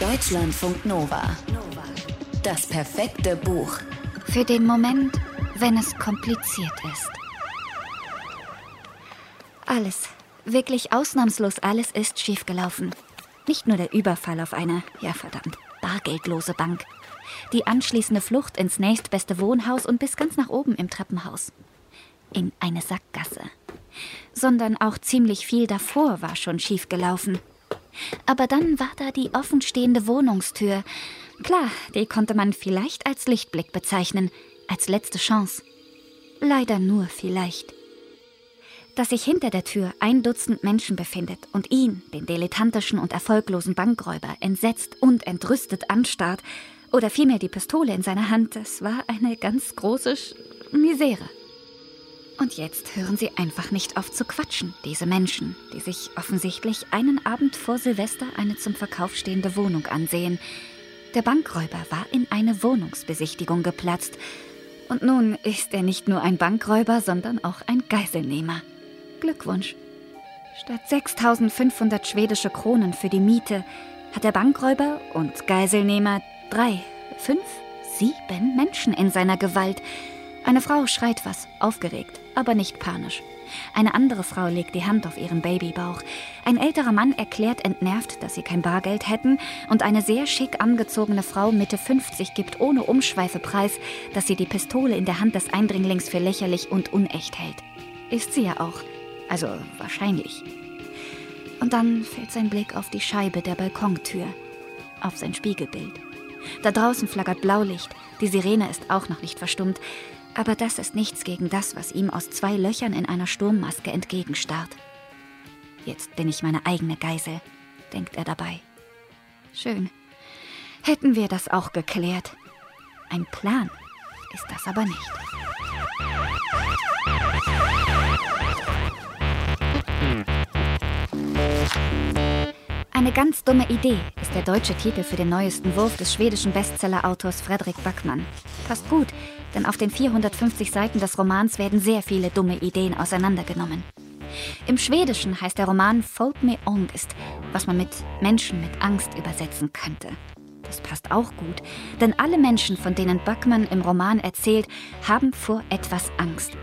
Deutschlandfunk Nova. Das perfekte Buch. Für den Moment, wenn es kompliziert ist. Alles, wirklich ausnahmslos alles ist schiefgelaufen. Nicht nur der Überfall auf eine, ja verdammt, bargeldlose Bank. Die anschließende Flucht ins nächstbeste Wohnhaus und bis ganz nach oben im Treppenhaus. In eine Sackgasse. Sondern auch ziemlich viel davor war schon schiefgelaufen. Aber dann war da die offenstehende Wohnungstür. Klar, die konnte man vielleicht als Lichtblick bezeichnen, als letzte Chance. Leider nur vielleicht. Dass sich hinter der Tür ein Dutzend Menschen befindet und ihn, den dilettantischen und erfolglosen Bankräuber, entsetzt und entrüstet anstarrt, oder vielmehr die Pistole in seiner Hand, das war eine ganz große Sch Misere. Und jetzt hören sie einfach nicht auf zu quatschen, diese Menschen, die sich offensichtlich einen Abend vor Silvester eine zum Verkauf stehende Wohnung ansehen. Der Bankräuber war in eine Wohnungsbesichtigung geplatzt. Und nun ist er nicht nur ein Bankräuber, sondern auch ein Geiselnehmer. Glückwunsch. Statt 6500 schwedische Kronen für die Miete hat der Bankräuber und Geiselnehmer drei, fünf, sieben Menschen in seiner Gewalt. Eine Frau schreit was, aufgeregt aber nicht panisch. Eine andere Frau legt die Hand auf ihren Babybauch. Ein älterer Mann erklärt entnervt, dass sie kein Bargeld hätten. Und eine sehr schick angezogene Frau Mitte 50 gibt ohne Umschweife preis, dass sie die Pistole in der Hand des Eindringlings für lächerlich und unecht hält. Ist sie ja auch. Also wahrscheinlich. Und dann fällt sein Blick auf die Scheibe der Balkontür. Auf sein Spiegelbild. Da draußen flackert Blaulicht. Die Sirene ist auch noch nicht verstummt. Aber das ist nichts gegen das, was ihm aus zwei Löchern in einer Sturmmaske entgegenstarrt. Jetzt bin ich meine eigene Geisel, denkt er dabei. Schön. Hätten wir das auch geklärt. Ein Plan ist das aber nicht. Eine ganz dumme Idee ist der deutsche Titel für den neuesten Wurf des schwedischen Bestsellerautors Fredrik Backmann. Passt gut, denn auf den 450 Seiten des Romans werden sehr viele dumme Ideen auseinandergenommen. Im Schwedischen heißt der Roman Folk med Angst, was man mit Menschen mit Angst übersetzen könnte. Das passt auch gut, denn alle Menschen, von denen Backmann im Roman erzählt, haben vor etwas Angst.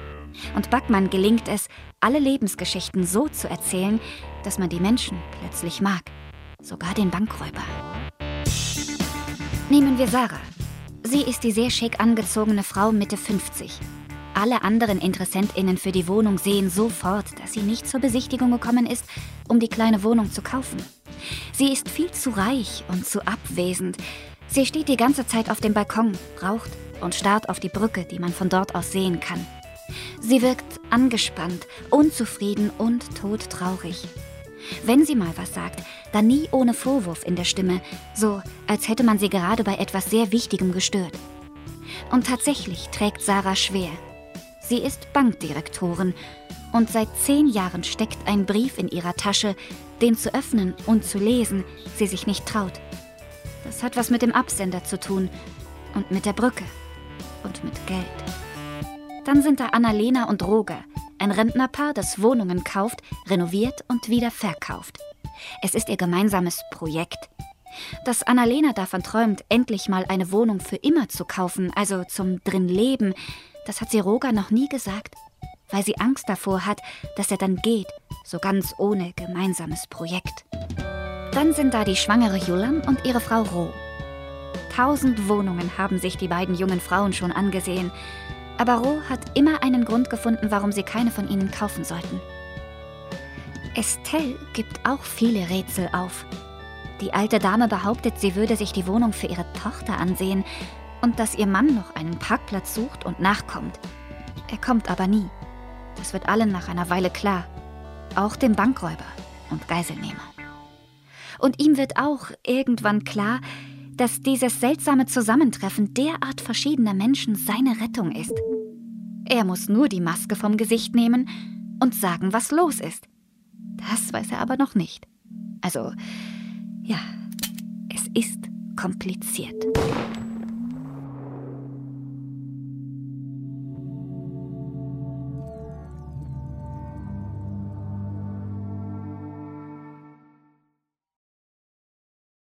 Und Backmann gelingt es, alle Lebensgeschichten so zu erzählen, dass man die Menschen plötzlich mag. Sogar den Bankräuber. Nehmen wir Sarah, Sie ist die sehr schick angezogene Frau Mitte 50. Alle anderen InteressentInnen für die Wohnung sehen sofort, dass sie nicht zur Besichtigung gekommen ist, um die kleine Wohnung zu kaufen. Sie ist viel zu reich und zu abwesend. Sie steht die ganze Zeit auf dem Balkon, raucht und starrt auf die Brücke, die man von dort aus sehen kann. Sie wirkt angespannt, unzufrieden und todtraurig. Wenn sie mal was sagt, dann nie ohne Vorwurf in der Stimme, so als hätte man sie gerade bei etwas sehr Wichtigem gestört. Und tatsächlich trägt Sarah schwer. Sie ist Bankdirektorin und seit zehn Jahren steckt ein Brief in ihrer Tasche, den zu öffnen und zu lesen sie sich nicht traut. Das hat was mit dem Absender zu tun und mit der Brücke und mit Geld. Dann sind da Annalena und Roger, ein Rentnerpaar, das Wohnungen kauft, renoviert und wieder verkauft. Es ist ihr gemeinsames Projekt. Dass Annalena davon träumt, endlich mal eine Wohnung für immer zu kaufen, also zum drin Leben, das hat sie Roger noch nie gesagt, weil sie Angst davor hat, dass er dann geht, so ganz ohne gemeinsames Projekt. Dann sind da die schwangere Julan und ihre Frau Roh. Tausend Wohnungen haben sich die beiden jungen Frauen schon angesehen, aber Ro hat immer einen Grund gefunden, warum sie keine von ihnen kaufen sollten. Estelle gibt auch viele Rätsel auf. Die alte Dame behauptet, sie würde sich die Wohnung für ihre Tochter ansehen und dass ihr Mann noch einen Parkplatz sucht und nachkommt. Er kommt aber nie. Das wird allen nach einer Weile klar. Auch dem Bankräuber und Geiselnehmer. Und ihm wird auch irgendwann klar, dass dieses seltsame Zusammentreffen derart verschiedener Menschen seine Rettung ist. Er muss nur die Maske vom Gesicht nehmen und sagen, was los ist. Das weiß er aber noch nicht. Also, ja, es ist kompliziert.